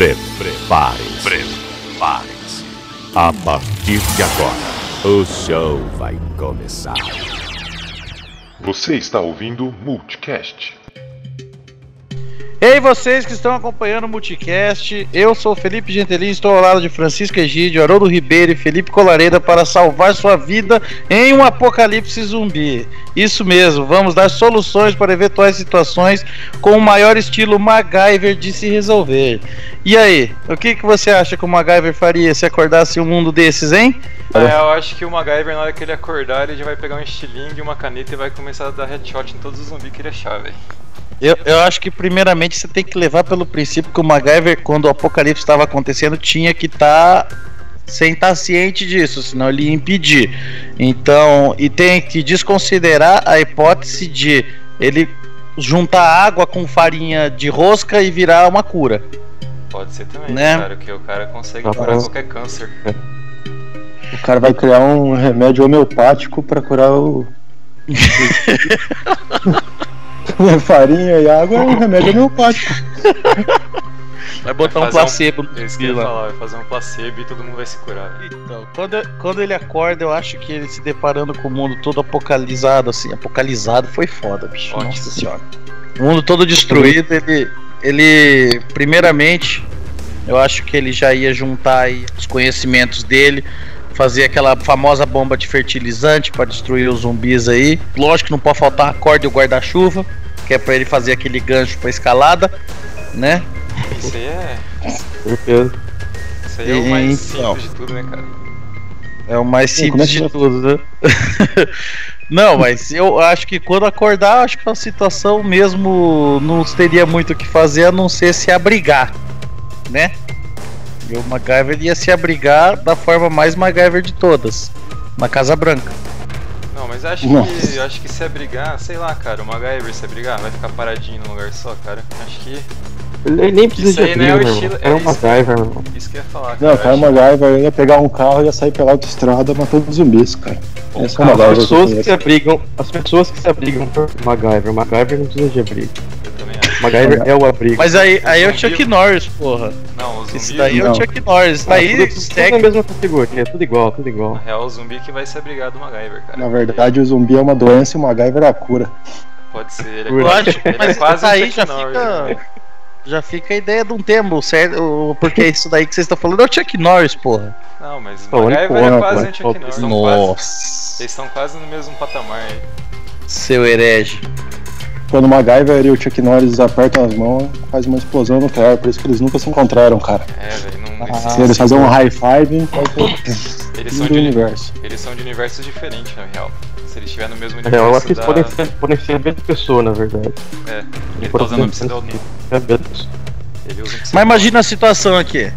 Prepare-se. Prepare-se. A partir de agora, o show vai começar. Você está ouvindo Multicast. Ei, vocês que estão acompanhando o Multicast, eu sou Felipe Gentelin, estou ao lado de Francisco Egídio, Haroldo Ribeiro e Felipe Colareda para salvar sua vida em um apocalipse zumbi. Isso mesmo, vamos dar soluções para eventuais situações com o maior estilo MacGyver de se resolver. E aí, o que, que você acha que o MacGyver faria se acordasse um mundo desses, hein? É, eu acho que o MacGyver, na hora que ele acordar, ele já vai pegar um estilingue uma caneta e vai começar a dar headshot em todos os zumbis que ele achar, velho. Eu, eu acho que primeiramente você tem que levar pelo princípio que o MacGyver, quando o apocalipse estava acontecendo, tinha que estar tá sem estar tá ciente disso, senão ele ia impedir. Então, e tem que desconsiderar a hipótese de ele juntar água com farinha de rosca e virar uma cura. Pode ser também, Né? cara, que o cara consegue Ah, curar qualquer câncer. O cara vai criar um remédio homeopático pra curar o. Farinha e água é um remédio homeopático. Vai botar um Vai fazer placebo no É isso que eu ia zumbi lá. falar, vai fazer um placebo e todo mundo vai se curar. velho. Então, quando, quando ele acorda, eu acho que ele se deparando com o mundo todo apocalizado, assim, apocalizado foi foda, bicho. Ótimo. Nossa senhora. O mundo todo destruído, ele. Ele. Primeiramente, eu acho que ele já ia juntar aí os conhecimentos dele. Fazer aquela famosa bomba de fertilizante para destruir os zumbis aí. Lógico que não pode faltar a corda e o guarda-chuva, que é para ele fazer aquele gancho pra escalada, né? Isso aí é. Isso aí é o mais Então. simples de tudo, né, cara? É o mais é simples de tudo, né? Não, mas eu acho que quando acordar, acho que a situação mesmo não teria muito o que fazer a não ser se abrigar, né? E o MacGyver ia se abrigar da forma mais MacGyver de todas, na Casa Branca. Não, mas acho Nossa. que acho que se abrigar, sei lá, cara, o MacGyver se abrigar, vai ficar paradinho num lugar só, cara. Acho que Ele nem precisa Isso de aí não é o abrigo, meu estilo-. É é um isso. MacGyver, meu irmão. isso que eu ia falar, cara. Não, o cara é acho- MacGyver ia pegar um carro e ia sair pela autoestrada matando os zumbis, cara. Esse é o As que pessoas que conheço. se abrigam, as pessoas que se abrigam por MacGyver, MacGyver não precisa de abrigo. MacGyver é o abrigo. Mas aí, aí é o Chuck Norris, porra. Não, o zumbi. Isso daí é o Não. Chuck Norris. Isso Ah, daí tudo, tudo na segue. mesma categoria, é tudo igual, tudo igual. Na real, o zumbi que vai se abrigar do MacGyver, cara. Na verdade, o zumbi é uma doença e o MacGyver é a cura. Pode ser, ele é Eu quase, acho, ele é mas quase aí um já Chuck Norris, fica. né? Já fica a ideia de um termo, certo? O- Porque isso daí que vocês estão falando é o Chuck Norris, porra. Não, mas o MacGyver é quase um Chuck Norris. Eles estão quase, Nossa. eles estão quase no mesmo patamar aí. Seu herege. Quando o MacGyver e o Chuck Norris apertam as mãos, faz uma explosão nuclear. Por isso que eles nunca se encontraram, cara. É, velho, não. Ah, Se eles fazerem um high five, ter eles, são do de, universo. eles são de universos diferentes, na real. Se eles estiverem no mesmo Na real, eu acho universo que eles da... podem ser, podem ser a mesma pessoa, na verdade. É, ele tá usando um pseudônimo. É a mesma pessoa. Ele usa Mas imagina a situação aqui.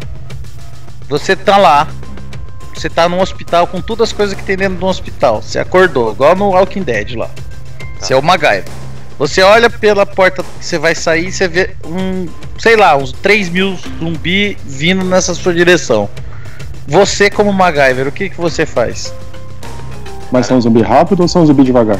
Você tá lá, você tá num hospital com todas as coisas que tem dentro de um hospital. Você acordou, igual no Walking Dead lá. Você é o MacGyver. Você olha pela porta que você vai sair e você vê um, sei lá, uns 3 mil zumbi vindo nessa sua direção. Você, como MacGyver, o que, que você faz? Mas são zumbi rápido ou são zumbi devagar?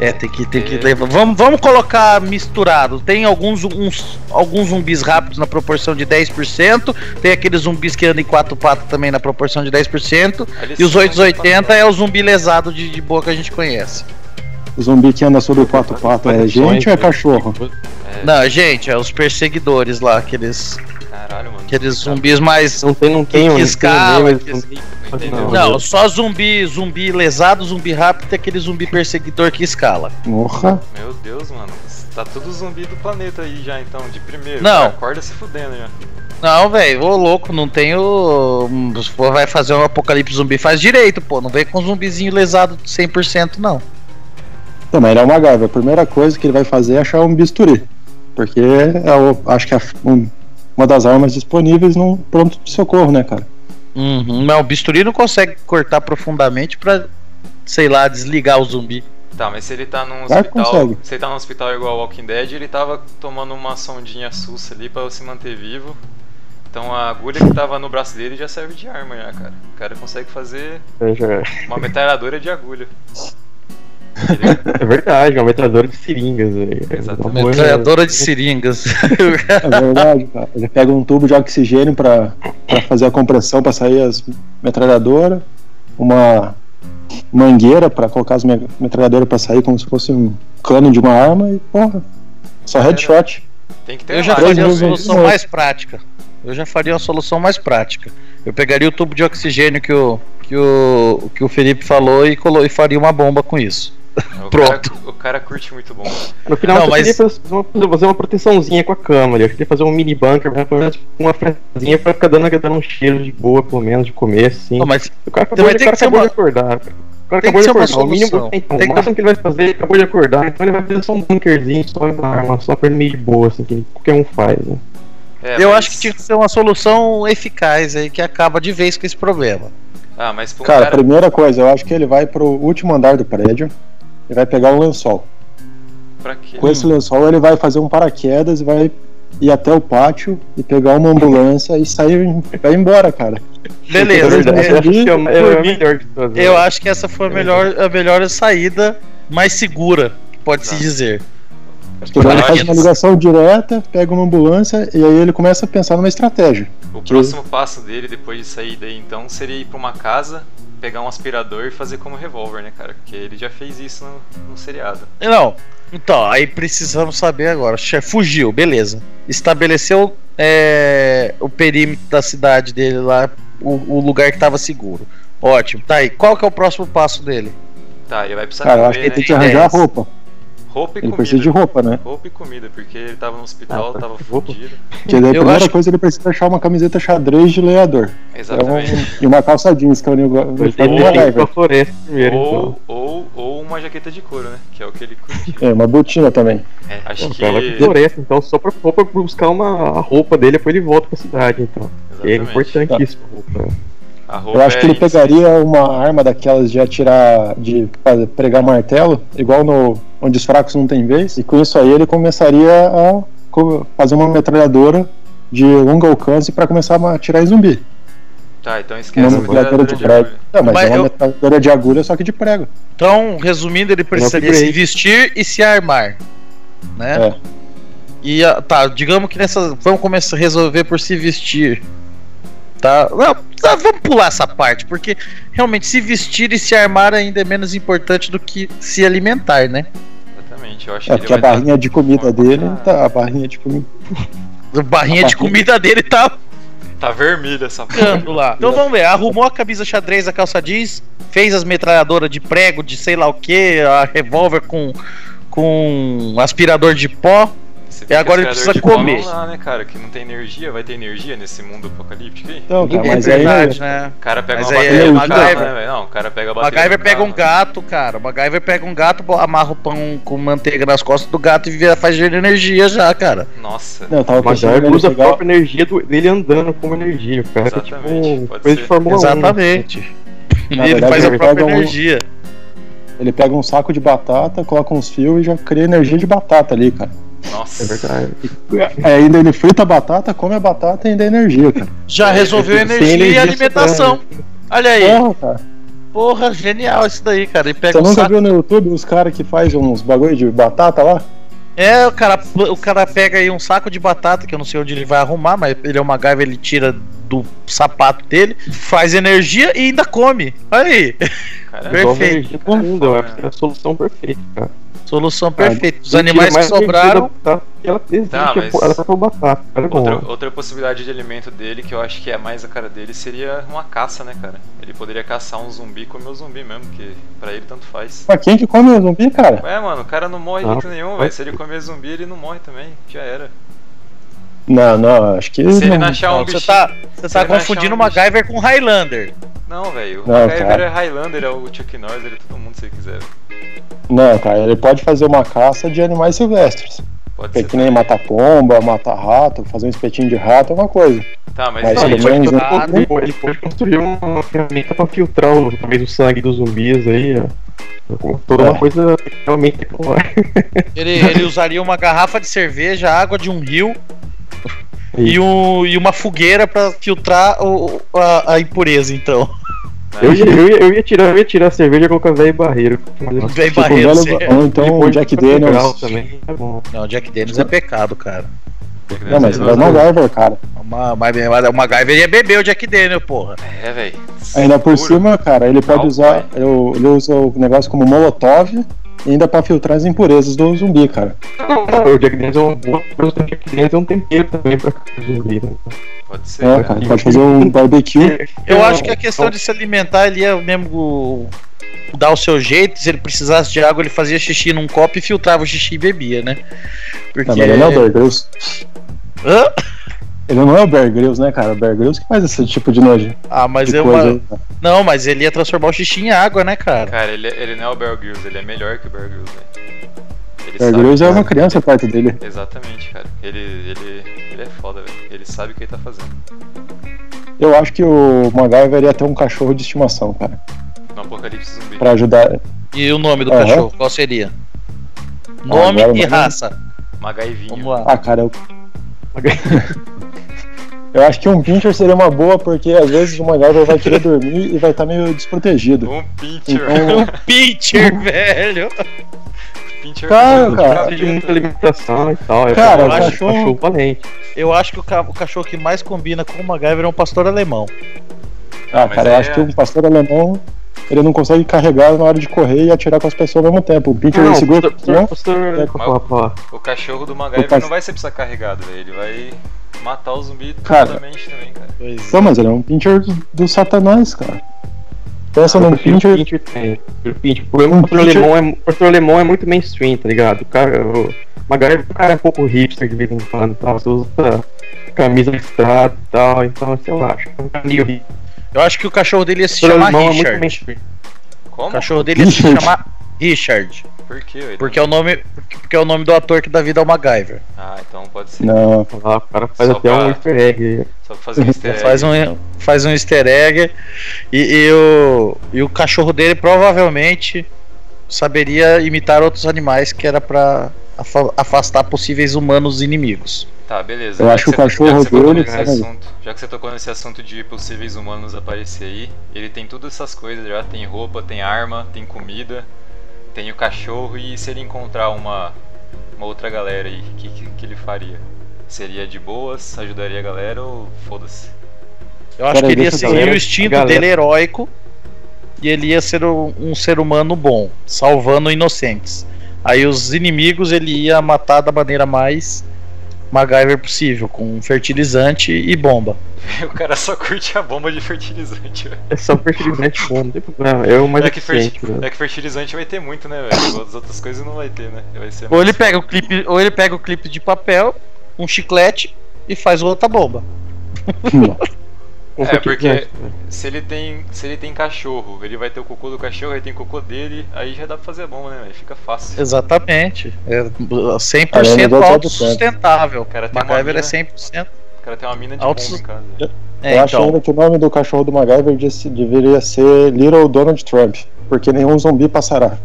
É, tem que, tem que É. levar. Vamos, vamos colocar misturado. Tem alguns, uns, alguns zumbis rápidos na proporção de 10%. Tem aqueles zumbis que andam em quatro patas também na proporção de 10%. Eles E os são 880 é o zumbi lesado de, de boa que a gente conhece. O zumbi que anda sobre quatro patas é gente ou é cachorro? É, Não, gente, é os perseguidores lá, aqueles, Caralho, mano. aqueles Tá- zumbis mais. Não tem, não tem Que escala, não tem que- name, Não? Não, só zumbi, zumbi lesado, zumbi rápido e aquele zumbi perseguidor que escala. Porra. Meu Deus, mano. Tá tudo zumbi do planeta aí já, então, de primeiro. Não. Cara, acorda se fudendo já. Não, velho, ô louco, não tem o. Se for vai fazer um apocalipse zumbi, faz direito, pô. Não vem com zumbizinho lesado 100%, não. Não, mas ele é uma MacGyver. A primeira coisa que ele vai fazer é achar um bisturi. Porque é o, acho que é um- uma das armas disponíveis num pronto de socorro, né, cara? Uhum, mas o bisturi não consegue cortar profundamente pra, sei lá, desligar o zumbi. Tá, mas se ele tá num Claro hospital. consegue. Se ele tá num hospital igual ao Walking Dead, ele tava tomando uma sondinha sussa ali pra se manter vivo. Então a agulha que tava no braço dele já serve de arma já, cara. O cara consegue fazer uma metralhadora de agulha. É verdade, uma metralhadora de seringas. velho. Exatamente. Uma Metralhadora de seringas. É verdade, cara. Ele pega um tubo de oxigênio pra, pra fazer a compressão pra sair as metralhadoras, uma mangueira pra colocar as me- metralhadoras pra sair como se fosse um cano de uma arma e, porra, só headshot. Tem que ter Eu já uma faria a vezes solução mais. mais prática. Eu já faria uma solução mais prática. Eu pegaria o tubo de oxigênio que o, que o, que o Felipe falou e, colo, e faria uma bomba com isso. O Pronto. Cara, o cara curte muito bom. No final, Não, eu mas- queria fazer uma, fazer uma proteçãozinha com a câmera. Eu queria fazer um mini bunker, pelo menos uma frezinha pra ficar dando, dando um cheiro de boa, pelo menos, de começo, assim. Não, mas O cara acabou, de, cara acabou uma- de acordar. O cara tem acabou de acordar. O mínimo, solução. então, Tem o que- máximo que ele vai fazer, ele acabou de acordar, então ele vai fazer só um bunkerzinho, só uma arma, só pra ele meio de boa, assim, que qualquer um faz, né? É, eu mas- acho que tinha que ser uma solução eficaz aí que acaba de vez com esse problema. Ah, mas um Cara, cara. primeira coisa, eu acho que ele vai pro último andar do prédio e vai pegar um lençol. Pra quê? Com esse lençol ele vai fazer um paraquedas e vai ir até o pátio e pegar uma ambulância e sair vai embora, cara. Beleza. É verdade. Eu acho que é, é de todas. Eu acho que essa foi a melhor, a melhor saída, mais segura, pode-se Exato. dizer. Porque ele faz uma ligação direta, pega uma ambulância e aí ele começa a pensar numa estratégia. O próximo passo dele, depois de sair daí, então, seria ir pra uma casa, pegar um aspirador e fazer como revólver, né, cara? Porque ele já fez isso no, no seriado. Não, então, aí precisamos saber agora. Fugiu, beleza. Estabeleceu é, o perímetro da cidade dele lá, o, o lugar que estava seguro. Ótimo. Tá aí. Qual que é o próximo passo dele? Tá, ele vai precisar Cara, eu acho que ele né? tem que arranjar Dez. roupa. Roupa e Ele comida. precisa de roupa, né? Roupa e comida, porque ele tava no hospital, Ah, tava roupa. fudido. Porque daí a Eu primeira acho- coisa ele precisa achar uma camiseta xadrez de lenhador. É um- Exatamente. e uma calça jeans, que é o Ele uniforme tem que floresta primeiro, então. Ou, ou, ou uma jaqueta de couro, né? Que é o que ele curte. É, uma botina também. É, acho O que. cara vai pra floresta, então, só pra, só pra buscar uma a roupa dele, depois ele volta pra cidade, então. É Exatamente. importantíssimo a roupa. Eu acho é que ele pegaria uma arma daquelas de atirar, de pregar martelo, igual no onde os fracos não têm vez, e com isso aí ele começaria a fazer uma metralhadora de longo alcance para começar a atirar em zumbi. Tá, então esquece Uma metralhadora de prego. agulha. Não, mas, Mas é uma eu- metralhadora de agulha, só que de prego. Então, resumindo, ele precisaria se vestir e se armar. Né? É. E ah, tá, digamos que nessa. Vamos começar a resolver por se vestir. Tá? Não, tá, vamos pular essa parte, porque realmente se vestir e se armar ainda é menos importante do que se alimentar, né? Exatamente, eu acho É, que porque a barrinha de comida dele, tá, a barrinha de comida. A barrinha de comida dele tá Tá vermelho essa porra. lá. Então vamos ver, arrumou a camisa xadrez, a calça jeans, fez as metralhadoras de prego, de sei lá o que, a revólver com, com aspirador de pó. Você E agora ele precisa comer. Dá, né, cara? Que não tem energia, vai ter energia nesse mundo apocalíptico aí? Então, cara, É mas aí. verdade, né? O cara pega Mas uma bateria é do carro, né? Não, o cara pega a O bateria MacGyver pega um carro. gato, cara. O MacGyver pega um gato, amarra o pão com manteiga nas costas do gato e vira, faz de energia já, cara. Nossa. Não, tava O pensando nele usa a própria energia do- dele andando como energia. O cara é tipo Exatamente, pode coisa ser. de Fórmula 1. Exatamente. Ele faz a ele própria um- energia. Ele pega um saco de batata, coloca uns fios e já cria energia de batata ali, cara. Nossa. É verdade. É, ainda ele frita a batata, come a batata e ainda é energia, cara. Já resolveu Sem energia, e energia alimentação. Olha aí. Porra, cara. Porra, genial isso daí, cara. Pega Você um nunca saco. viu no YouTube os caras que faz uns bagulho de batata lá? É, o cara, o cara pega aí um saco de batata, que eu não sei onde ele vai arrumar, mas ele é uma MacGyver, ele tira do sapato dele, faz energia e ainda come. Olha aí. Cara, Perfeito. Energia mundo, eu acho que é a solução perfeita, cara. Solução perfeita. Os animais que sobraram. que Ela existe, Tá, mas- ela tá é bom. Outra, outra possibilidade de alimento dele, que eu acho que é mais a cara dele, seria uma caça, né, cara? Ele poderia caçar um zumbi e comer o zumbi mesmo, que pra ele tanto faz. Pra quem que come o zumbi, cara? Ué, mano, o cara não morre de Ah, jeito nenhum, velho. Se ele comer zumbi, ele não morre também. Já era. Não, não, acho que. Se ele não. não achar um Não, você tá, você tá confundindo um bicho. MacGyver com o Highlander. Não, velho. O Não, MacGyver cara. é Highlander, é o Chuck Norris, ele é todo mundo se ele quiser. Não, cara, ele pode fazer uma caça de animais silvestres. Pode é que nem também. matar pomba, matar rato, fazer um espetinho de rato é uma coisa. Tá, mas, Mas Não, ele, pode, Ah, ele, pode- ele pode construir uma ferramenta pra filtrar o, talvez o sangue dos zumbis aí, ó. Toda É. uma coisa realmente. Ele, ele usaria uma garrafa de cerveja, água de um rio e, um, e uma fogueira pra filtrar o- a, a impureza, então. Eu ia, eu, ia, eu, ia tirar, eu ia tirar a cerveja e colocar velho barreiro. Velho Tipo, barreiro. velho- ou então o Jack Daniels. também. É bom. Não, Jack Daniels é pecado, cara. Não, mas ele é o MacGyver, cara. Uma, uma, uma, uma MacGyver ia beber o Jack Daniels, porra. É, velho. Ainda por Puro. cima, cara, ele pode Não, usar. Ele, ele usa o negócio como molotov ainda pra filtrar as impurezas do zumbi, cara. Não, não, o Jack Daniels é uma boa coisa. O Jack Daniels é um tempero também pra zumbi. Né? Pode ser. É, cara. pode fazer um barbecue. Eu acho que a questão de se alimentar, ele ia mesmo dar o seu jeito. Se ele precisasse de água, ele fazia xixi num copo e filtrava o xixi e bebia, né? Porque. Não, mas ele não é. Hã? Ele não é o Bear Grylls, né, cara? O Bear Grylls que faz esse tipo de nojo. Ah, mas eu. coisa cara. Não, mas ele ia transformar o xixi em água, né, cara? Cara, ele, ele não é o Bear Grylls, ele é melhor que o Bear Grylls, velho. Ele Bear sabe Grylls é uma criança perto dele. Exatamente, cara. Ele, ele, ele é foda, velho. Ele sabe o que ele tá fazendo. Eu acho que o MacGyver ia ter um cachorro de estimação, cara. No Apocalipse Zumbi. Pra ajudar. E o nome do Aham. cachorro, qual seria? Nome agora e raça. Magaivinho. Vamos lá. Ah, cara, eu. Eu acho que um pincher seria uma boa, porque às vezes o MacGyver vai querer dormir e vai estar meio desprotegido. Um pincher. Então, Um pitcher, velho. pincher Cara, de muita alimentação e tal. É Cara, o eu acho cachorro- cachorro valente. Eu acho que o, ca- o cachorro que mais combina com o MacGyver é um pastor alemão. ah, mas cara, eu aí acho é- que um pastor alemão ele não consegue carregar na hora de correr e atirar com as pessoas ao mesmo tempo. O pincher Não, ele segura. pastor, né? pastor, É, pastor, O cachorro do MacGyver O não vai ser precisar carregado, velho. Ele vai matar o zumbi Cara. totalmente também, cara. Pois Não, mas ele é um pincher do, do satanás, cara. Pensa num pincher. Pincher tem. O Pincher- o problema Um pincher- alemão é, o alemão é muito mainstream, tá ligado? O cara, o MacGyver, o cara é um pouco hipster de vez em quando, tá? Você usa camisa listrada e tal, então, sei lá, acho que é um caminho hipster. Eu acho que o cachorro dele ia se O chamar alemão é muito Richard. mainstream. O Como? cachorro dele ia se Richard. chamar Richard. Por quê? Porque é o nome, porque é o nome do ator que dá vida ao MacGyver. Ah, então pode ser. Não, o cara faz Só até pra- um easter egg. aí. Só pra fazer um easter egg. Faz um, faz um easter egg. E, e o, e o cachorro dele provavelmente saberia imitar outros animais que era pra afa- afastar possíveis humanos inimigos. Tá, beleza. Eu Já acho que o você- cachorro já que você tocou dele, nesse cara, assunto, Já que você tocou nesse assunto de possíveis humanos aparecer aí, ele tem todas essas coisas já. Tem roupa, tem arma, tem comida, tem o cachorro e se ele encontrar uma, uma outra galera aí, o que, que, que ele faria? Seria de boas, ajudaria a galera ou foda-se? Eu acho Pera que ele ia seguir galera- o instinto galera- dele heróico e ele ia ser um, um ser humano bom, salvando inocentes. Aí os inimigos ele ia matar da maneira mais MacGyver possível, com fertilizante e bomba. o cara só curte a bomba de fertilizante, velho. É só fertilizante bom, não tem problema. É o mais É que, eficiente, ferti- né? é que fertilizante vai ter muito, né, velho? As outras coisas não vai ter, né? Vai ser Ou ele pega o clipe, ou ele pega o clipe de papel, um chiclete e faz outra bomba. Um É, porque né? se ele tem. Se ele tem cachorro, ele vai ter o cocô do cachorro, aí tem o cocô dele, aí já dá pra fazer a bomba, né, velho? Fica fácil. Exatamente. É Além 100% do outro autossustentável. MacGyver é mina- 100%. O cara tem uma mina de bomba em casa. É, eu acho então. ainda que o nome do cachorro do MacGyver disse- deveria ser Little Donald Trump, porque nenhum zumbi passará.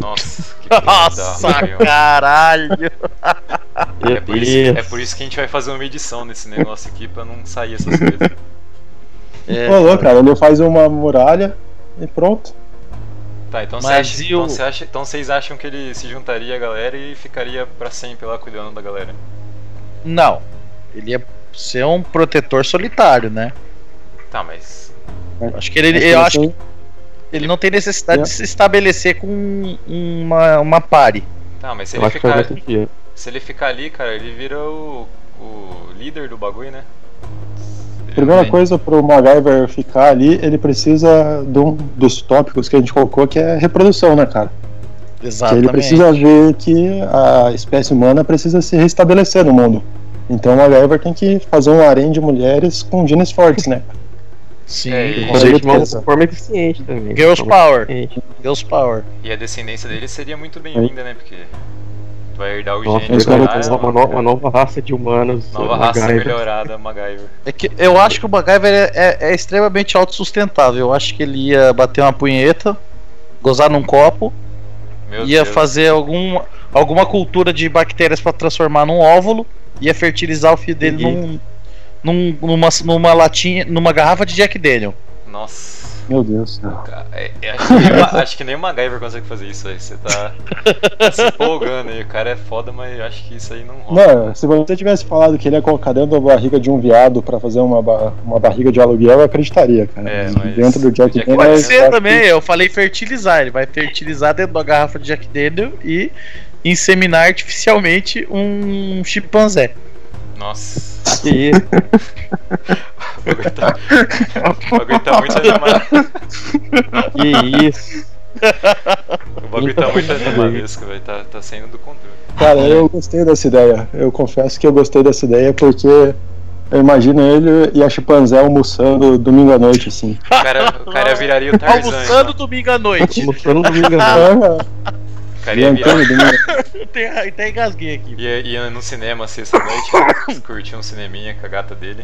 Nossa, que Nossa, meu. caralho! É por, isso, é por isso que a gente vai fazer uma edição nesse negócio aqui pra não sair essas coisas. É, Falou, cara, ele faz uma muralha e pronto. Tá, então, você acha- e então, você acha- então vocês acham que ele se juntaria à galera e ficaria pra sempre lá cuidando da galera? Não. Ele ia ser um protetor solitário, né? Tá, mas. Acho que ele, eu acho que ele não tem necessidade É. de se estabelecer com uma, uma pare. Tá, mas se Eu ele, ficar, se ele ficar ali, cara, ele vira o, o líder do bagulho, né? Primeira coisa pro MacGyver ficar ali, ele precisa de um dos tópicos que a gente colocou, que é reprodução, né, cara? Que Exatamente. ele precisa ver que a espécie humana precisa se restabelecer no mundo. Então o MacGyver tem que fazer um harém de mulheres com genes fortes, né? Sim, É, e- com Fazer de uma certeza. forma eficiente também. Girls Power. Girls Power. E a descendência dele seria muito bem-vinda, né? Porque tu vai herdar o gene os do cara, uma, uma, no- uma nova raça de humanos. nova raça MacGyver. melhorada, MacGyver. É que eu acho que o MacGyver é, é- é extremamente autossustentável. Eu acho que ele ia bater uma punheta, gozar num copo, Meu ia Deus. fazer algum, alguma cultura de bactérias pra transformar num óvulo, ia fertilizar o filho dele num, num- numa, numa latinha, numa garrafa de Jack Daniel. Nossa. Meu Deus do céu. Cara, é- é- acho, que nem o Ma- acho que nem o MacGyver consegue fazer isso aí. Você tá, tá se empolgando aí. O cara é foda, mas eu acho que isso aí não rola. Não, se você tivesse falado que ele ia colocar dentro da barriga de um viado pra fazer uma, ba- uma barriga de aluguel, eu acreditaria, cara. É, Mas Dentro do Jack Jack Daniels, Pode ser também, que- eu falei fertilizar. Ele vai fertilizar dentro da garrafa de Jack Daniel e inseminar artificialmente um chimpanzé. Nossa, Que isso? o bagulho tá, muito animado. Que isso? O bagulho tá muito animalesco, velho. Tá, tá saindo do controle. Cara, eu gostei dessa ideia. Eu confesso que eu gostei dessa ideia porque eu imagino ele e a chimpanzé almoçando domingo à noite, assim. O cara, o cara viraria o Tarzan. Almoçando então. domingo à noite. No domingo à noite. Jantando domingo. Até, até engasguei aqui. ia, ia no cinema sexta-noite, curtir um cineminha com a gata dele,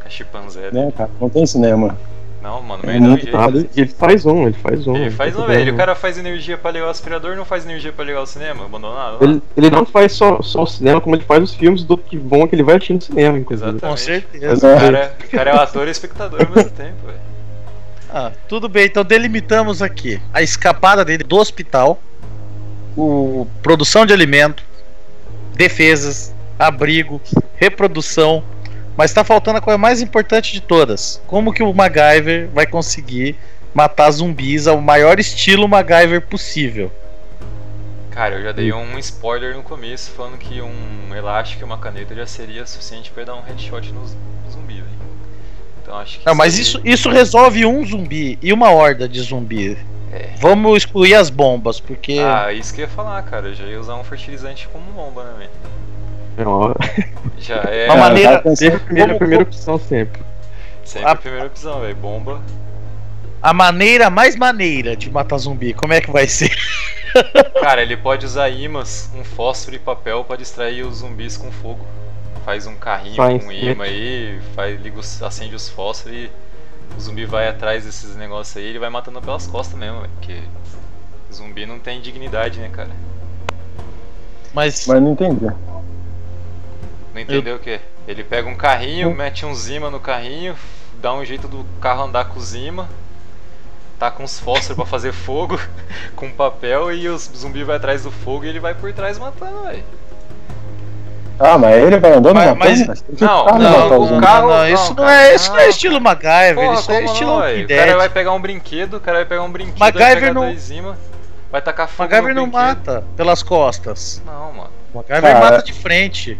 com a chimpanzé. dele. Né, cara? Não tem cinema. Não, mano, É muito jeito. Ah, ele faz um, ele faz um. Ele faz não um, tem velho. O cara faz energia pra ligar o aspirador, não faz energia pra ligar o cinema, abandonado. Ele, ele não faz só, só o cinema, como ele faz os filmes do que vão que ele vai assistir no cinema, inclusive. Exatamente. Com Mas certeza. o cara, o cara é o ator e espectador ao mesmo tempo, velho. Ah, tudo bem, então delimitamos aqui a escapada dele do hospital, o produção de alimento, defesas, abrigo, reprodução, mas tá faltando a coisa mais importante de todas. Como que o MacGyver vai conseguir matar zumbis ao maior estilo MacGyver possível? Cara, eu já dei um spoiler no começo falando que um elástico e uma caneta já seria suficiente pra dar um headshot no zumbi, velho. Então acho que. Não, mas isso, isso resolve um zumbi e uma horda de zumbi. É. Vamos excluir as bombas, porque Ah, isso que eu ia falar, cara. Eu já ia usar um fertilizante como bomba, né, velho? Uma, Já é Uma maneira- sempre a primeira, Como- a primeira opção sempre. sempre a primeira opção, velho. Bomba. a maneira mais maneira de matar zumbi, como é que vai ser? Cara, ele pode usar imãs, um fósforo e papel pra distrair os zumbis com fogo. Faz um carrinho Faz, com né? imã aí, faz, liga acende os fósforos e o zumbi vai atrás desses negócios aí ele vai matando pelas costas mesmo, velho. Porque zumbi não tem dignidade, né, cara? Mas, Mas não entendi. Não entendeu o quê? Ele pega um carrinho, Hum. mete um zima no carrinho, dá um jeito do carro andar com zima, tá com os fósforos pra fazer fogo, com papel e os zumbi vai atrás do fogo e ele vai por trás matando, velho. Ah, mas ele vai andando Mas- na mas- não, ficar não, não, carro- não, isso não, é, isso não é estilo MacGyver, Porra, isso é estilo Walking? O cara vai pegar um brinquedo, o cara vai pegar um brinquedo, vai MacGyver pegar não- dois zima, vai tacar fogo MacGyver no não mata pelas costas. Não, mano. MacGyver Cara, mata de frente.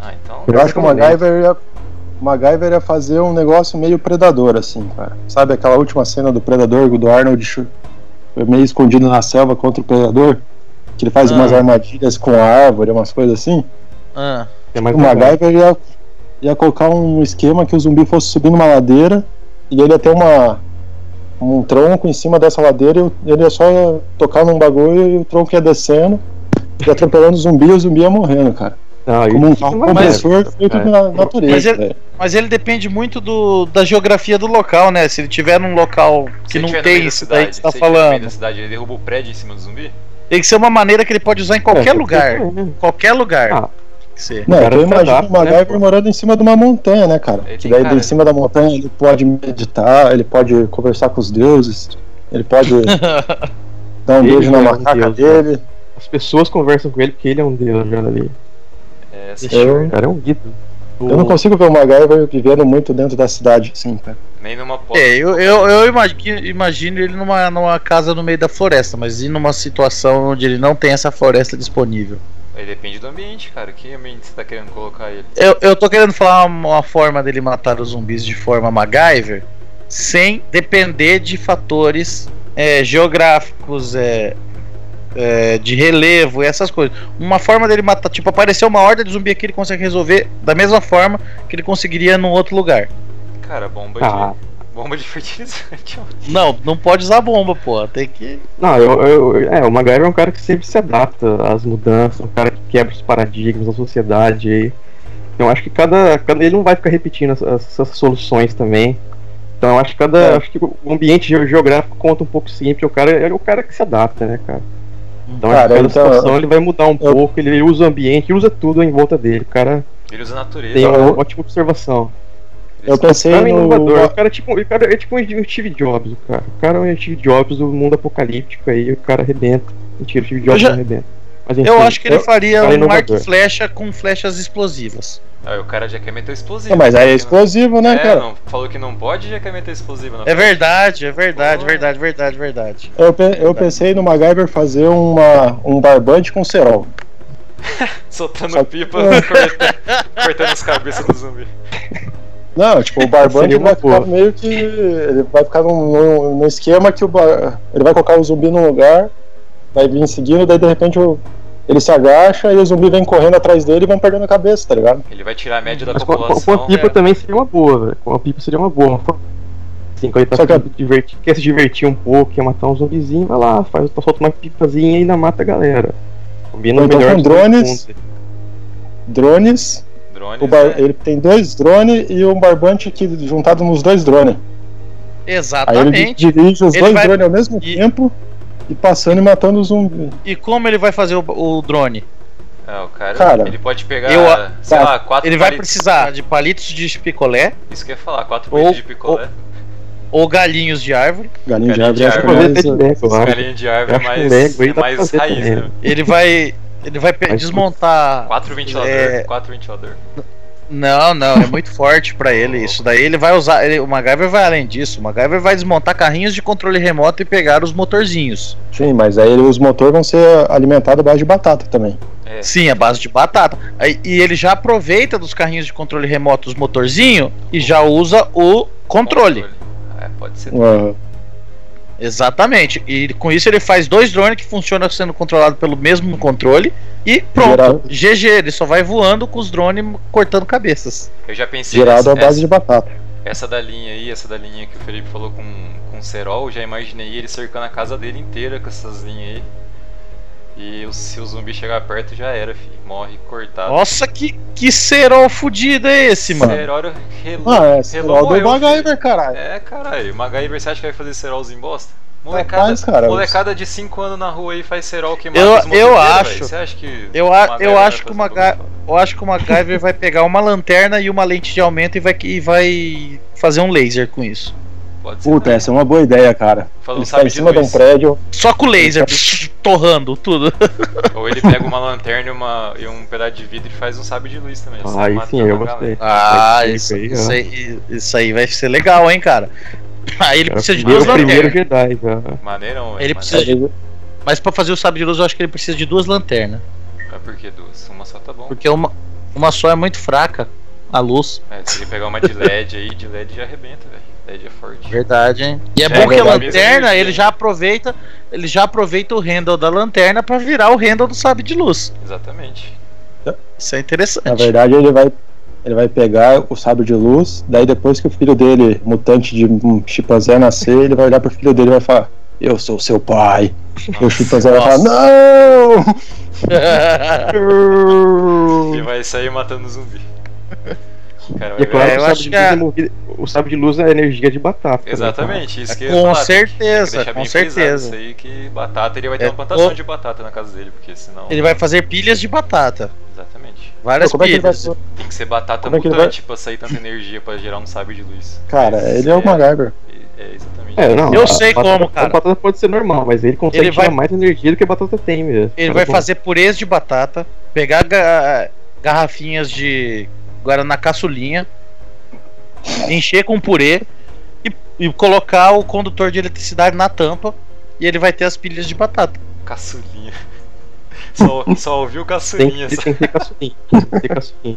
Ah, então... Eu acho que o MacGyver ia, o MacGyver ia fazer um negócio meio predador, assim, cara. Sabe aquela última cena do Predador do Arnold meio escondido na selva contra o Predador? Que ele faz Ah. umas armadilhas com árvore, umas coisas assim? Ah, É mais O MacGyver ia, ia colocar um esquema que o zumbi fosse subir numa ladeira e ele ia ter uma, um tronco em cima dessa ladeira e ele ia só tocar num bagulho e o tronco ia descendo e atropelando o zumbi e o zumbi ia morrendo, cara. Não, Como um carro é compressor feito É. na natureza. Mas ele- velho. mas ele depende muito do, da geografia do local, né? Se ele tiver num local que Se não tem isso daí que você tá falando, da cidade, ele derruba o prédio em cima do zumbi? tem que ser uma maneira que ele pode usar em qualquer É, lugar. é. Qualquer lugar. Ah. Que ser. Não, eu imagino adapta, o MacGyver né, morando em cima de uma montanha, né, cara? Ele Que daí cara em cima da montanha ele pode meditar, ele pode conversar com os deuses, ele pode dar um Ele beijo na é um macaca deus, dele. As pessoas conversam com ele porque ele é um deus já ali. É, Eu- O cara é um guido. Eu não consigo ver o MacGyver vivendo muito dentro da cidade, assim, cara. Nem numa porta. É, eu, eu, eu imagino, imagino ele numa, numa casa no meio da floresta, mas e numa situação onde ele não tem essa floresta disponível. Aí depende do ambiente, cara. Que ambiente você tá querendo colocar ele? Eu, eu tô querendo falar uma, uma forma dele matar os zumbis de forma MacGyver sem depender de fatores é, geográficos, é, é, de relevo e essas coisas. Uma forma dele matar, tipo, apareceu uma horda de zumbi aqui, ele consegue resolver da mesma forma que ele conseguiria num outro lugar. Cara, bomba Ah, de. Bomba de fertilizante. ó. Não, não pode usar bomba, pô. Tem que. não, eu, eu- é, o MacGyver é um cara que sempre se adapta às mudanças, um cara que quebra os paradigmas da sociedade aí. Então eu acho que cada, cada ele não vai ficar repetindo essas, soluções também. Então eu acho que cada, É. acho que o ambiente ge- geográfico conta um pouco sempre, o cara é o cara que se adapta, né, cara? Então Cara, acho que cada então, situação ele vai mudar um eu- pouco, ele usa o ambiente, usa tudo em volta dele. O cara Ele usa a natureza. tem uma eu- ótima observação. Eu pensei O cara é no. inovador, o cara é tipo, o cara é tipo um Steve Jobs, o cara. O cara é um Steve Jobs do mundo apocalíptico aí, o cara arrebenta. Mentira, o Steve Jobs já- não arrebenta. Mas, enfim, Eu acho que ele eu- faria um inovador. arco e flecha com flechas explosivas. Aí o cara já quer meter explosivo. É, mas aí é explosivo, não- né, É, cara? não, falou que não pode já quer meter explosivo. Não É verdade, é verdade, Pô. verdade, verdade, verdade. Eu, pe- eu pensei no MacGyver fazer uma, um barbante com cerol. Soltando Só- pipa, cortando, cortando as cabeças do zumbi. Não, tipo, o barbante vai ficar meio que. Ele vai ficar num, num- num esquema que o bar- ele vai colocar o zumbi num lugar, vai vir seguindo, daí de repente o- ele se agacha e o zumbi vem correndo atrás dele e vão perdendo a cabeça, tá ligado? Ele vai tirar a média da Mas com, com, com a população. pipa é. também seria uma boa, velho. Com a pipa seria uma boa. Uma Assim, quando ele tá Só que a- querendo divertir- quer se divertir um pouco, quer matar um zumbizinho, vai lá, faz, solta uma pipazinha e ainda mata a galera. Combina então melhor com drones. Drones, Drones. o bar- né? ele tem dois drones e um barbante que juntado nos dois drones. Aí ele Exatamente. dirige os Ele dois vai- drones ao mesmo e- tempo e passando e matando o zumbi. E como ele vai fazer o, o drone? É, o cara, Cara, ele pode pegar, eu- sei tá. lá, quatro Ele vai precisar de palitos de picolé Isso que eu ia falar, quatro Ou- palitos de picolé. ou galinhos de árvore. Galinha de Galinha árvore de acho que é mais- até de de árvore é mais, é mais raiz, né? Ele vai. Ele vai Mas- desmontar. Quatro ventilador, É. quatro ventilador. Não, não, é muito forte pra ele. Isso daí ele vai usar. ele- o MacGyver vai além disso. O MacGyver vai desmontar carrinhos de controle remoto e pegar os motorzinhos. Sim, mas aí os motores vão ser alimentados à base de batata também. É, Sim, a base de batata. Aí- e ele já aproveita dos carrinhos de controle remoto os motorzinhos e já usa o controle. É, pode ser. Exatamente. E com isso ele faz dois drones que funcionam sendo controlados pelo mesmo controle. E pronto. Gerado. GG, ele só vai voando com os drones cortando cabeças. Eu já pensei gerado essa, à base essa, de batata. essa da linha aí, essa da linha que o Felipe falou com, com cerol, eu já imaginei ele cercando a casa dele inteira com essas linhas aí. E o- se o zumbi chegar perto já era, fi. Morre cortado. Nossa, que, que cerol fudido é esse, mano? Cerol relou, Ah, é, Serol do morreu, MacGyver, caralho. filho. É, caralho. MacGyver, você acha que vai fazer cerolzinho bosta? Molecada, Rapaz, cara, molecada de 5 anos na rua aí faz cerol que mata Eu- os eu acho-. Você acha que. eu a- eu acho que o fazer Maga- bagulho? Eu acho que o MacGyver vai pegar uma lanterna e uma lente de aumento e vai, e vai fazer um laser com isso. Pode ser. Puta, essa é uma boa ideia, cara. Falou, Ele sabe está em de cima de um luz. prédio. Só com laser, torrando tudo. Ou ele pega uma lanterna e, uma, e um pedaço de vidro e faz um sabre de luz também. Ah, aí sim, eu galera. gostei. Ah, isso, aí, isso, aí, isso aí vai ser legal, hein, cara. Aí ele precisa de duas o primeiro lanternas. Jedi. Maneirão, velho. Ele maneirão. precisa de- Mas pra fazer o sabre de luz, eu acho que ele precisa de duas lanternas. Mas por que duas? Uma só tá bom. Porque uma, uma só é muito fraca, a luz. É, se ele pegar uma de LED aí, de LED já arrebenta, velho. LED é forte. Verdade, hein? E é É, bom que a verdade. lanterna, ele já aproveita, ele já aproveita o handle da lanterna pra virar o handle do sabre de luz. Exatamente. Isso é interessante. Na verdade, ele vai, ele vai pegar o sábio de luz. Daí, depois que o filho dele, mutante de um chimpanzé, nascer, ele vai olhar pro filho dele e vai falar: Eu sou seu pai. E o chimpanzé vai falar: Nossa. Não! E vai sair matando zumbi. Cara, E é vai claro É, que o sabre, de que luz a- é movido- o sabre de luz é energia de batata. né, Exatamente, isso que eu ia com falar, que- certeza, que com certeza. Isso aí que batata, ele vai ter É, uma plantação o- de batata na casa dele, porque senão. Ele vai fazer pilhas de batata. Exatamente. Várias Como é que vai pilhas. Tem que ser batata Como é que mutante pra sair tanta energia pra gerar um sabre de luz. Cara, Mas ele é o MacGyver. É, é exatamente. É, não, Eu a sei batata- como, cara. A batata pode ser normal, mas ele consegue Ele tirar vai- mais energia do que a batata tem mesmo. Ele vai bom. fazer purês de batata, pegar ga- garrafinhas de Guaraná caçulinha, encher com purê e, e colocar o condutor de eletricidade na tampa e ele vai ter as pilhas de batata. Caçulinha. Só, só ouviu Tem, caçulinha. só. tem que ter caçulinha. Tem que ter caçulinha.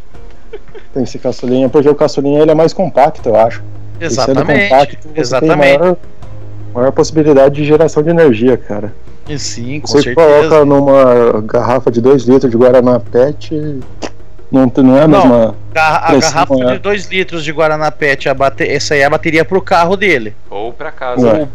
Tem esse caçulinha, porque o caçulinha ele é mais compacto, eu acho. E sendo Exatamente. compacto, você Exatamente. tem maior, maior possibilidade de geração de energia, cara. E Sim, com Você certeza. coloca numa garrafa de 2 litros de Guaraná Pet, não, não é a Não. mesma. Garra- a garrafa né? de 2 litros de Guaraná Pet, a bate... essa aí é a bateria pro carro dele. Ou pra casa. Né?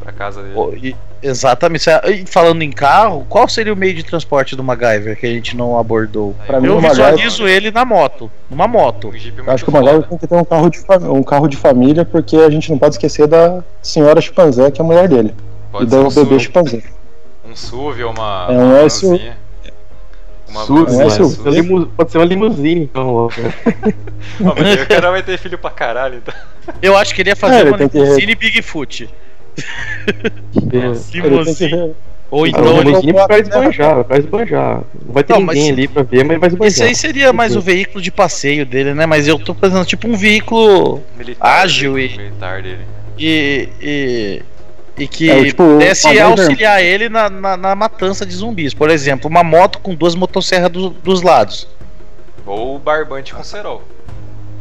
Pra casa dele. Pô, e- Exatamente. É- e Falando em carro, qual seria o meio de transporte do MacGyver que a gente não abordou? Pra mim, Eu o MacGyver- visualizo ele na moto. Numa moto. Um Eu acho que o MacGyver foda. tem que ter um carro, de fam- um carro de família, porque a gente não pode esquecer da senhora chimpanzé, que é a mulher dele. Pode e ser do um bebê SUV, chimpanzé. um SUV ou uma, É um uma SUV. Uma é? Limu- Pode ser uma limusine, então. Não, o cara vai ter filho pra caralho, então. Eu acho que ele ia fazer É, ele uma que- limusine Bigfoot. É. Que Limusine. ver. Ou Ah, então o ele. limusine vai esbanjar, vai esbanjar. Não vai ter Não, mas- ninguém ali pra ver, mas vai esbanjar. Esse aí seria mais o veículo de passeio dele, né? Mas eu tô pensando tipo um veículo Militar Ágil dele, e- Militar dele. e. e... e que É, tipo, pudesse auxiliar ele na, na, na matança de zumbis. Por exemplo, uma moto com duas motosserras do- dos lados. Ou o barbante com cerol.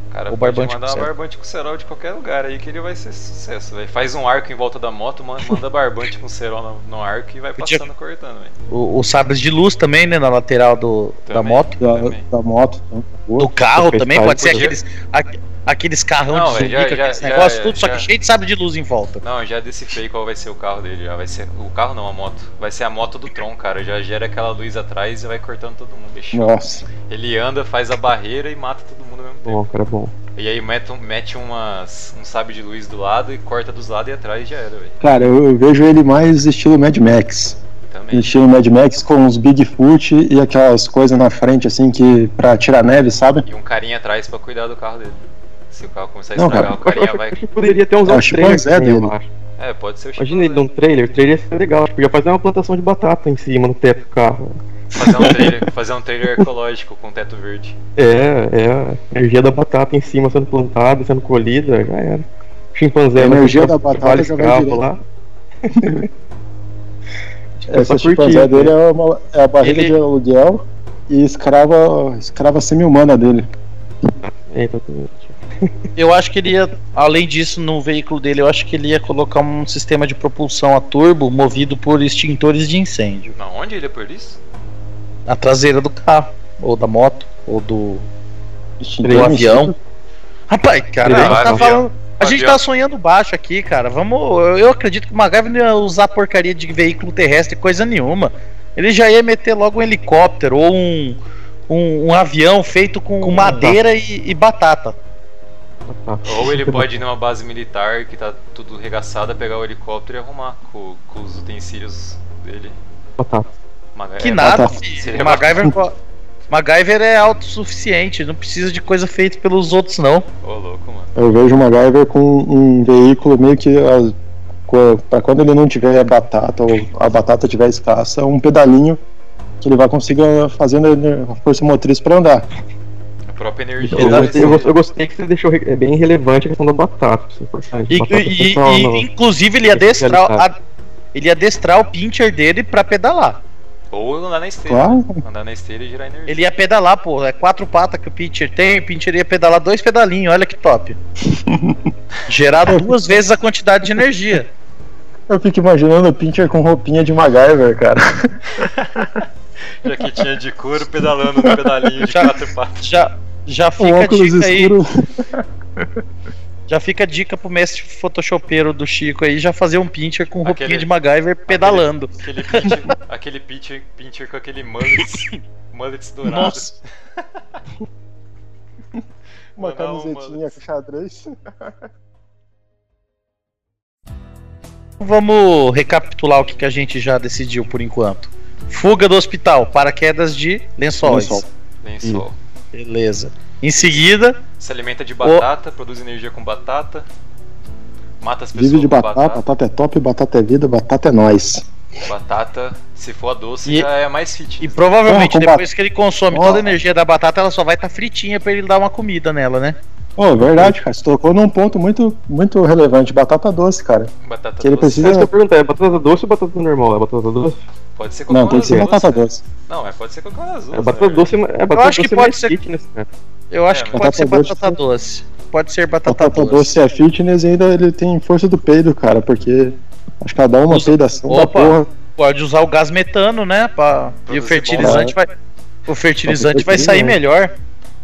O cara O pode barbante mandar com um cerol. barbante com cerol de qualquer lugar aí que ele vai ser sucesso, velho. Faz um arco em volta da moto, man- manda barbante com cerol no, no arco e vai Podia- passando cortando, velho. O- Os sabres de luz também, né? Na lateral do, da Também. moto. Da, da moto. Do carro também, pode ser aqueles, aqu- aqueles carrão Não, de zumbi, velho, já- com aqueles já- negócios, já- tudo, só já- que cheio de sabre de luz em volta. Não, já decifrei qual vai ser o carro dele, já vai ser. O carro não, a moto. Vai ser a moto do Tron, cara. Já gera aquela luz atrás e vai cortando todo mundo. Show. Nossa. Ele anda, faz a barreira e mata todo mundo mesmo tempo. Bom, cara, bom. E aí mete, um- mete umas, um sabre de luz do lado e corta dos lados e atrás já era, velho. Cara, eu, eu vejo ele mais estilo Mad Max. Também. Estilo Mad Max com uns Bigfoot e aquelas coisas na frente, assim, que pra tirar neve, sabe? E um carinha atrás pra cuidar do carro dele. Se o carro começar a Não, estragar, cara, o carinha Eu vai. acho que poderia ter uns É trailers chimpanzé também, eu dele. acho. É, pode ser o Imagina ele num chimpanzé. trailer, o trailer ia ser legal. Podia fazer uma plantação de batata em cima, no teto do carro. Fazer um trailer, fazer um trailer ecológico com teto verde. É, é. A energia da batata em cima sendo plantada, sendo colhida, já era. O chimpanzé A energia da batata já vai escravo direto. lá. Essa chimpanzé curtir, dele é, uma- é a barriga Ele- de aluguel e escrava, escrava semi-humana dele. É, exatamente. Eu acho que ele ia, além disso, no veículo dele, eu acho que ele ia colocar um sistema de propulsão a turbo movido por extintores de incêndio. Onde ele é por isso? Na traseira do carro, ou da moto, ou do, do avião. Rapaz, cara, Ele a gente tá falando. A gente tá sonhando baixo aqui, cara. Vamos. Eu, eu acredito que o MacGyver não ia usar porcaria de veículo terrestre coisa nenhuma. Ele já ia meter logo um helicóptero ou um, um, um avião feito com, com madeira e, e batata. Ou ele pode ir numa base militar que tá tudo regaçada, pegar o helicóptero e arrumar com, com os utensílios dele. Batata. Maga- Que é, nada, filho. Seria MacGyver, MacGyver é autossuficiente, não precisa de coisa feita pelos outros, não. Ô, louco, mano. Eu vejo o MacGyver com um veículo meio que. ah, Pra quando ele não tiver batata ou a batata tiver escassa, um pedalinho que ele vai conseguir ah, fazendo a força motriz pra andar. A própria energia. Eu gostei, eu gostei- eu gostei que você deixou re- é bem relevante a questão da batata. E, Batata e- e- no- inclusive ele ia adestrar, a- ele ia adestrar o pincher dele pra pedalar. Ou andar na esteira. Claro. né? Andar na esteira e gerar energia. Ele ia pedalar, pô. É quatro patas que o pincher tem, o pincher ia pedalar dois pedalinhos, olha que top. Gerar duas vezes a quantidade de energia. Eu fico imaginando o Pincher com roupinha de MacGyver, cara. Jaquetinha de couro pedalando no pedalinho de Já- quatro patas. Já, já fica a dica aí. Já fica a dica pro mestre photoshopeiro do Chico aí, já fazer um pincher com roupinha Aquele- de MacGyver pedalando. Aquele pincher, aquele pincher, pincher com aquele mullets, mullets dourados. Nossa. Uma um camisetinha com xadrez. Vamos recapitular o que, que a gente já decidiu por enquanto. Fuga do hospital, paraquedas de lençóis. Lençol. Lençol. Beleza. Em seguida, Se alimenta de batata, produz energia com batata. Mata as pessoas Vive de com batata, batata. batata é top, batata é vida, batata é nós. Batata, se for a doce, E- já é mais fitness. e provavelmente depois que ele consome toda a energia da batata, ela só vai estar fritinha pra ele dar uma comida nela, né? Pô, verdade, cara. Você tocou num ponto muito, muito relevante. Batata doce, cara. Batata Que ele doce. Precisa. eu perguntar, é batata doce ou batata normal? É batata doce? Pode ser qualquer Não, uma tem que ser duas, batata né? doce. Não, é, pode ser qualquer uma duas. É batata né? doce, é batata acho que doce pode ser- fitness, cara. Eu acho É, que pode ser batata doce batata doce. Pode ser batata, Batata doce. doce é fitness e ainda ele tem força do peido, cara, porque acho que cada uma Usa- peidação da Opa. porra. Pode usar o gás metano, né? Pra... E o fertilizante vai. O fertilizante vai sair Fertilizante. melhor.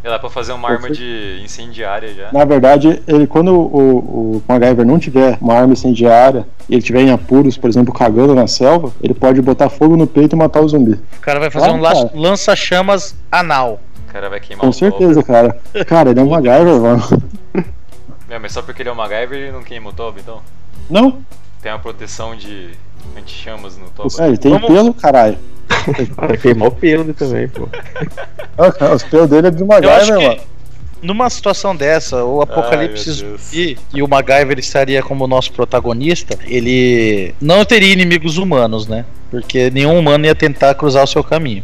É lá pra fazer uma arma de incendiária já. Na verdade, ele quando o, o, MacGyver não tiver uma arma incendiária e ele tiver em apuros, por exemplo, cagando na selva, ele pode botar fogo no peito e matar o zumbi. O cara vai fazer Ah, um lança-chamas anal. O cara vai queimar Com um certeza, cara. Cara, ele é um MacGyver, mano. Toba. É, mas só porque ele é o MacGyver ele não queima o toba, então? Não? Tem uma proteção de anti-chamas no toba. É, ele tem Vamos- pelo, caralho. Cara, queimar o pelo também, pô. Os pelos dele é do Eu acho MacGyver, que mano. numa situação dessa, o Apocalipse zumbi e o MacGyver estaria como nosso protagonista, ele não teria inimigos humanos, né? Porque nenhum humano ia tentar cruzar o seu caminho.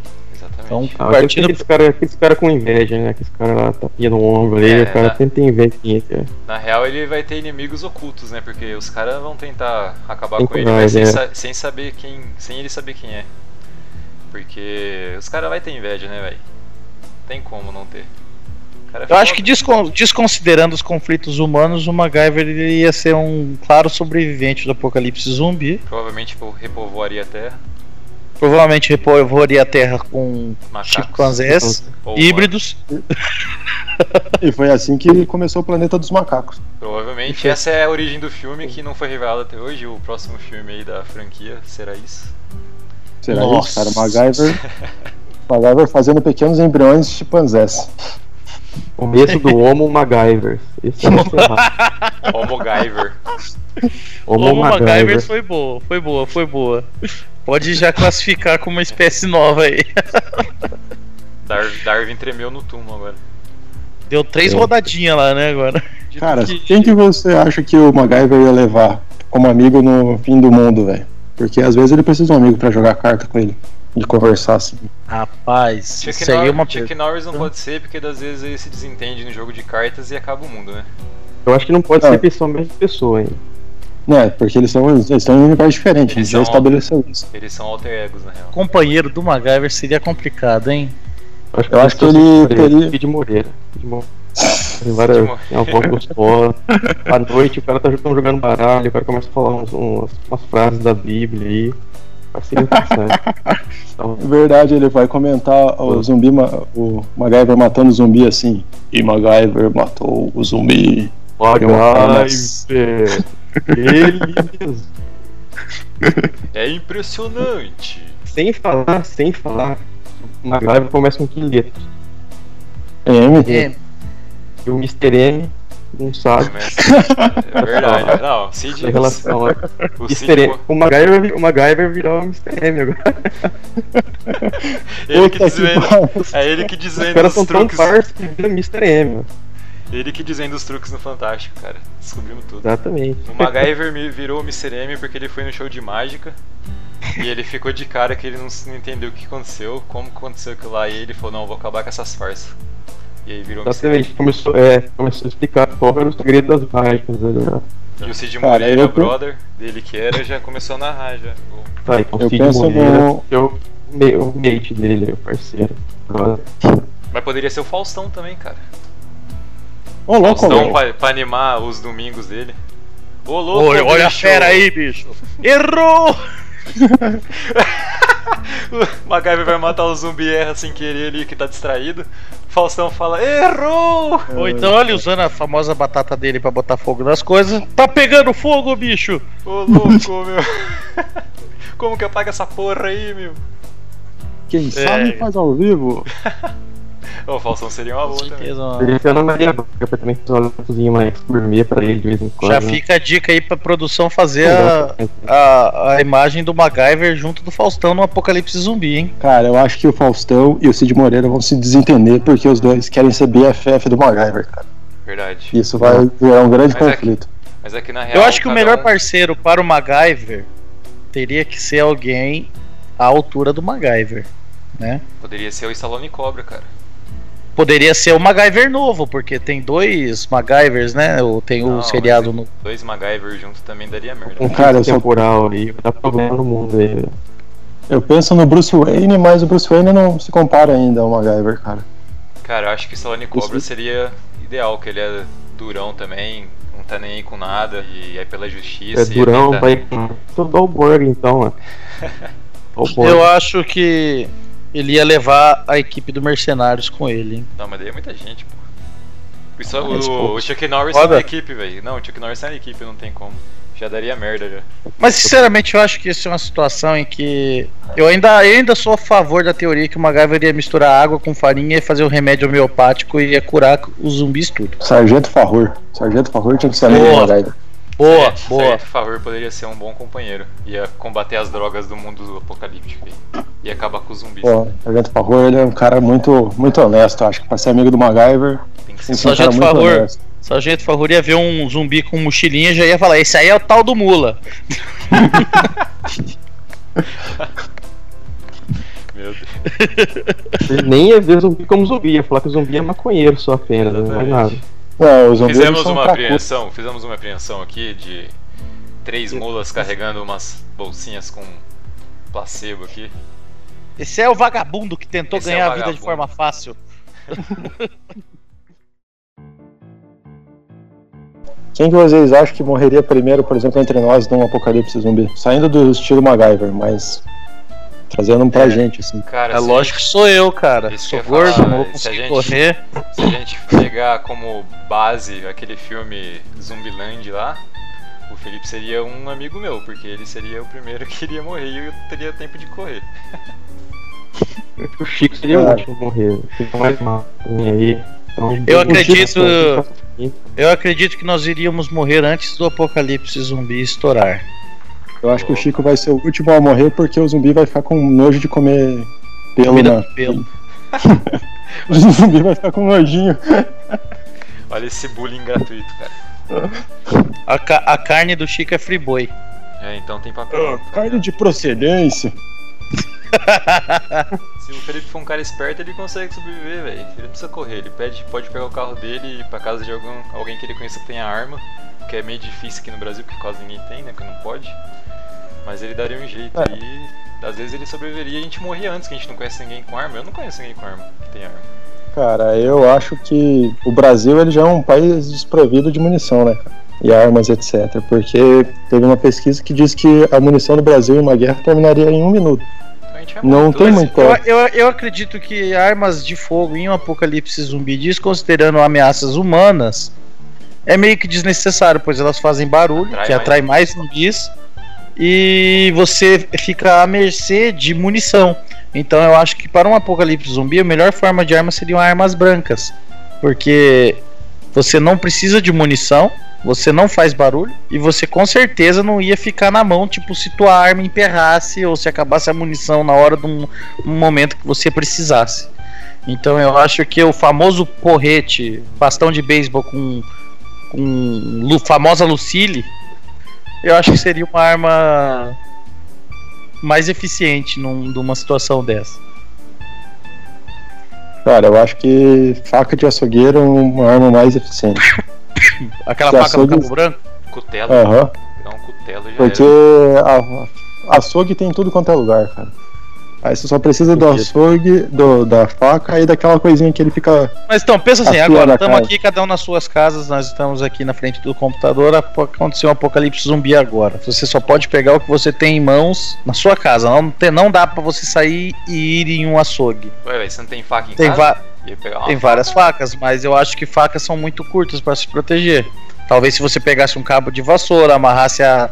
Então, Exatamente. Ah, partindo aqueles caras aqueles cara com inveja, né? Aqueles caras lá tapinha no ombro ali, É, o cara né? sempre tem inveja. cara. Na real, ele vai ter inimigos ocultos, né? Porque os caras vão tentar acabar Tem com ele, mas sem, é. sa- sem saber quem. Sem ele saber quem é. Porque os caras vão ter inveja, né, velho? Tem como não ter. Eu acho que descon- desconsiderando os conflitos humanos, o MacGyver ia ser um claro sobrevivente do apocalipse zumbi. Provavelmente tipo, repovoaria a Terra. Provavelmente repovoaria a Terra com Macacos. chimpanzés Ou híbridos. E foi assim que começou o Planeta dos Macacos. Provavelmente essa é a origem do filme que não foi revelada até hoje. O próximo filme aí da franquia será isso. Será Nossa. isso, cara? MacGyver, MacGyver fazendo pequenos embriões de chimpanzés. Começo do Homo MacGyver. Esse é o. Homo Guyver. Homo Homo MacGyver MacGyver. foi boa, foi boa, foi boa. Pode já classificar como uma espécie nova aí. Dar Darwin tremeu no túmulo agora. Deu três É. rodadinhas lá, né, agora. Cara, Que- quem que você acha que o MacGyver ia levar como amigo no fim do mundo, velho? Porque às vezes ele precisa de um amigo pra jogar carta com ele. De conversar assim. Rapaz, Chuck, isso aí é uma Chuck Norris não pode ser porque às vezes ele se desentende no jogo de cartas e acaba o mundo, né? Eu acho que não pode ser que eles são a mesma pessoa ainda. Né, porque eles, são, eles estão em um universo diferente, Eles gente já estabeleceu isso. Eles são alter egos, na real. companheiro do MacGyver seria complicado, hein? Eu acho que eles ele são teria- Kid Moreira. Kid Moreira. Várias. Tem uma voz gostosa. À noite o cara tá jogando baralho, o cara começa a falar uns- umas, umas frases da Bíblia aí. Vai ser interessante. Então, É verdade, ele vai comentar o zumbi, o MacGyver matando o zumbi assim. E MacGyver matou o zumbi. MacGyver. Ele. É impressionante. Sem falar, sem falar. O MacGyver começa com que letras? M. É, E o Mr. M não sabe. Começa- É verdade. Não, Cid. Em relação a O. Cid, M. O MacGyver, o MacGyver virou o Mr. M agora. ele que desvenda. pariu. É ele que Os desvenda os são tão truques. que vira Mr. M. Ele que desvenda os truques no Fantástico, cara. Descobrimos tudo. Exatamente. O MacGyver virou o Mr. M porque ele foi no show de mágica. E ele ficou de cara que ele não, não entendeu o que aconteceu, como que aconteceu aquilo lá. E ele falou: Não, vou acabar com essas farsas. E aí virou o. Exatamente. Começou, é, começou a explicar qual era o segredo das mágicas. Né? E o Cid Moreira, o tô- brother dele que era, já começou a narrar já. O- Tá, então Eu Cid penso Moreira, no- é o, o mate dele, o parceiro. Mas poderia ser o Faustão também, cara. Ô, louco, Faustão pra, pra animar os domingos dele. Ô, louco, olha, olha a fera aí, bicho. Errou! o MacGyver vai matar o zumbi e erra sem querer ali que tá distraído. Faustão fala, errou! Ou então ele usando a famosa batata dele pra botar fogo nas coisas. Tá pegando fogo, bicho! Ô louco, meu. Como que apaga essa porra aí, meu? Quem sabe faz ao vivo. O Faustão seria uma Com boa também. certeza, mano. Teria que Maria Braga pra também fazer uma cozinha mais gourmet pra ele de vez em quando. Já né? fica a dica aí pra produção fazer a, a, a imagem do MacGyver junto do Faustão no Apocalipse Zumbi, hein? Cara, eu acho que o Faustão e o Cid Moreira vão se desentender porque os dois querem ser BFF do MacGyver, cara. Verdade. Isso vai gerar um grande Mas é que- conflito. Mas é que na real. Eu acho que o melhor um- parceiro para o MacGyver teria que ser alguém à altura do MacGyver, né? Poderia ser o Stallone Cobra, cara. Poderia ser o MacGyver novo, porque tem dois MacGyvers, né? Ou tem o Não, seriado no. Dois MacGyver junto também daria merda. Um Cara, temporal aí, dar problema no mundo aí. Eu penso no Bruce Wayne, mas o Bruce Wayne não se compara ainda ao MacGyver, cara. Cara, eu acho que Stallone Cobra Isso. seria ideal, que ele é durão também, não tá nem aí com nada, e é pela justiça. É e durão, vai. Tudo ao Borg então, mano. Eu acho que ele ia levar a equipe do Mercenários com ele, hein? Não, mas daí é muita gente, pô. Isso, Ah, mas, o, pô, o Chuck Norris foda. tá na equipe, velho. Não, o Chuck Norris tá na equipe, não tem como. Já daria merda já. Mas sinceramente eu acho que isso é uma situação em que. Eu ainda, eu ainda sou a favor da teoria que o MacGyver ia misturar água com farinha e fazer um remédio homeopático e ia curar os zumbis tudo. Sargento Farror. Sargento Farror tinha que ser amigo do. MacGyver. Boa, Sargento- boa. Sargento Favor poderia ser um bom companheiro. Ia combater as drogas do mundo apocalíptico. aí. Ia acabar com os zumbis. Pô, o Sargento Favor, ele é um cara muito, muito honesto, acho que pra ser amigo do MacGyver, Tem que ser um Sargento muito Favor. honesto. Sargento Favor ia ver um zumbi com mochilinha e já ia falar: Esse aí é o tal do Mula. Meu Deus. Ele nem ia ver zumbi como zumbi, ia falar que o zumbi é maconheiro só apenas, não mais nada. Não, Fizemos uma apreensão, fizemos uma apreensão aqui de três mulas carregando umas bolsinhas com placebo aqui. Esse é o vagabundo que tentou Esse é ganhar o a vida de forma fácil. Quem que vocês acham que morreria primeiro, por exemplo, entre nós num apocalipse zumbi? Saindo do estilo MacGyver, mas trazendo um pra É. gente, assim. Cara, É lógico que sou eu, cara. Isso Sou gordo, falar, não vou se a conseguir gente- correr. se a gente pegar como base aquele filme Zumbiland lá, o Felipe seria um amigo meu, porque ele seria o primeiro que iria morrer e eu teria tempo de correr. O Chico seria o É. último a morrer. Fica mais mal. E aí, então, Eu acredito- Eu acredito que nós iríamos morrer antes do apocalipse zumbi estourar. Eu acho que o Chico vai ser o último a morrer porque o zumbi vai ficar com nojo de comer pelo Comida na... pelo. O zumbi vai ficar com nojinho. Olha esse bullying gratuito, cara. A, ca- a carne do Chico é friboi. É, então tem papel. Carne de procedência. Se o Felipe for um cara esperto, ele consegue sobreviver, velho. Ele não precisa correr, ele pede, pode pegar o carro dele e ir pra casa de algum, alguém que ele conheça que tenha arma, que é meio difícil aqui no Brasil, porque quase ninguém tem, né? Porque não pode. Mas ele daria um jeito É. e às vezes ele sobreviveria e a gente morria antes, que a gente não conhece ninguém com arma. Eu não conheço ninguém com arma que tem arma. Cara, eu acho que o Brasil ele já é um país desprovido de munição, né? cara? E armas, etc. Porque teve uma pesquisa que diz que a munição do Brasil em uma guerra terminaria em um minuto. Então a gente vai Não tem muito. Eu, eu, eu acredito que armas de fogo em um apocalipse zumbi, desconsiderando ameaças humanas, é meio que desnecessário, pois elas fazem barulho, Atrai que mais. atrai mais zumbis, e você fica à mercê de munição. Então eu acho que para um apocalipse zumbi, a melhor forma de arma seriam armas brancas, porque você não precisa de munição, você não faz barulho e você com certeza não ia ficar na mão, tipo, se tua arma emperrasse ou se acabasse a munição na hora de um, um momento que você precisasse. Então eu acho que o famoso porrete, bastão de beisebol com, com lu- famosa Lucille, eu acho que seria uma arma mais eficiente num, numa situação dessa. Cara, eu acho que faca de açougueiro é uma arma mais eficiente. Aquela Que faca do açougue- Cabo Branco? Cutelo, Aham. pegar um cutelo já Porque era. a açougue tem tudo quanto é lugar, cara. Aí você só precisa do açougue, do, da faca e daquela coisinha que ele fica. Mas então, pensa assim, agora estamos aqui, cada um nas suas casas, nós estamos aqui na frente do computador, aconteceu um apocalipse zumbi agora. Você só pode pegar o que você tem em mãos na sua casa. Não, tem, não dá pra você sair e ir em um açougue. Ué, você não tem faca em Tem, casa? tem várias facas, mas eu acho que facas são muito curtas pra se proteger. Talvez se você pegasse um cabo de vassoura, amarrasse a,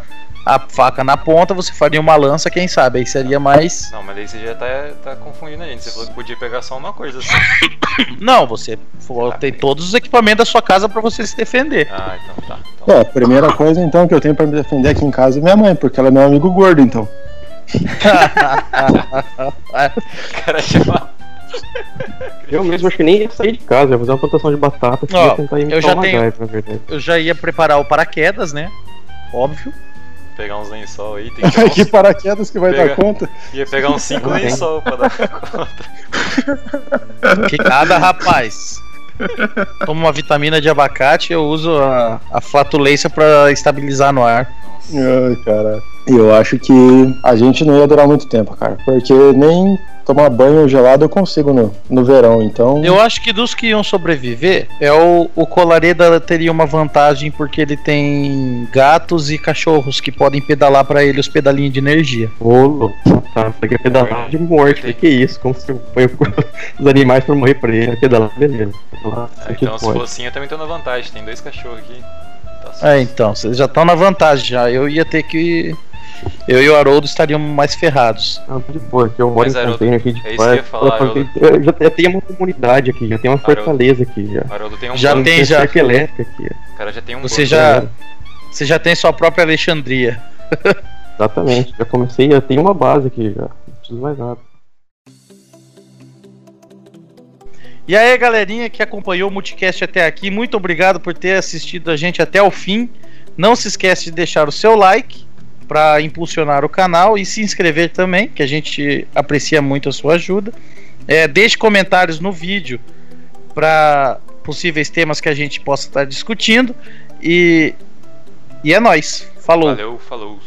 a faca na ponta, você faria uma lança, quem sabe? Aí seria mais. Não, mas aí você já tá, tá confundindo a gente. Você falou que podia pegar só uma coisa assim. Não, você for- tem todos os equipamentos da sua casa pra você se defender. Ah, então tá. Então, É, a primeira coisa então que eu tenho pra me defender aqui em casa é minha mãe, porque ela é meu amigo gordo, então. cara chama. Eu mesmo acho que nem ia sair de casa, ia fazer uma plantação de batata que Ó, ia tentar imitar eu já tenho-. Eu já ia preparar o paraquedas, né? Óbvio. Pegar uns lençol aí, tem que pegar que uns, paraquedas que vai Pega. dar conta. ia pegar uns 5 Tem. lençol pra dar conta. Que nada, rapaz. Tomo uma vitamina de abacate eu uso a, a flatulência pra estabilizar no ar. Ai, cara. E eu acho que a gente não ia durar muito tempo, cara. Porque nem tomar banho gelado eu consigo no, no verão, então. Eu acho que dos que iam sobreviver, é o, o Colareda teria uma vantagem porque ele tem gatos e cachorros que podem pedalar pra ele os pedalinhos de energia. Ô, louco, tá, aqui é pedalar de morte, que é isso? Como se põe os animais pra morrer pra ele, é pedalar, beleza. Pedalar, isso É, então, se for assim, eu também tô na vantagem. Tem dois cachorros aqui. Tá. É, então, vocês já estão na vantagem já. Eu ia ter que. Eu e o Haroldo estariam mais ferrados. Ah, pode pôr, que eu moro Mas, em Haroldo, container aqui de é isso que eu ia falar. Eu já já tenho uma comunidade aqui, já tem uma Haroldo. fortaleza aqui já. Haroldo tem um Já tem, já. elétrica aqui. O cara já tem um Você já. Você já tem sua própria Alexandria. Exatamente, já comecei, eu tenho uma base aqui já. Não preciso mais nada. E aí, galerinha que acompanhou o Multicast até aqui, muito obrigado por ter assistido a gente até o fim. Não se esquece de deixar o seu like para impulsionar o canal e se inscrever também, que a gente aprecia muito a sua ajuda. É, deixe comentários no vídeo para possíveis temas que a gente possa estar discutindo. E, e é nóis. Falou. Valeu, falou.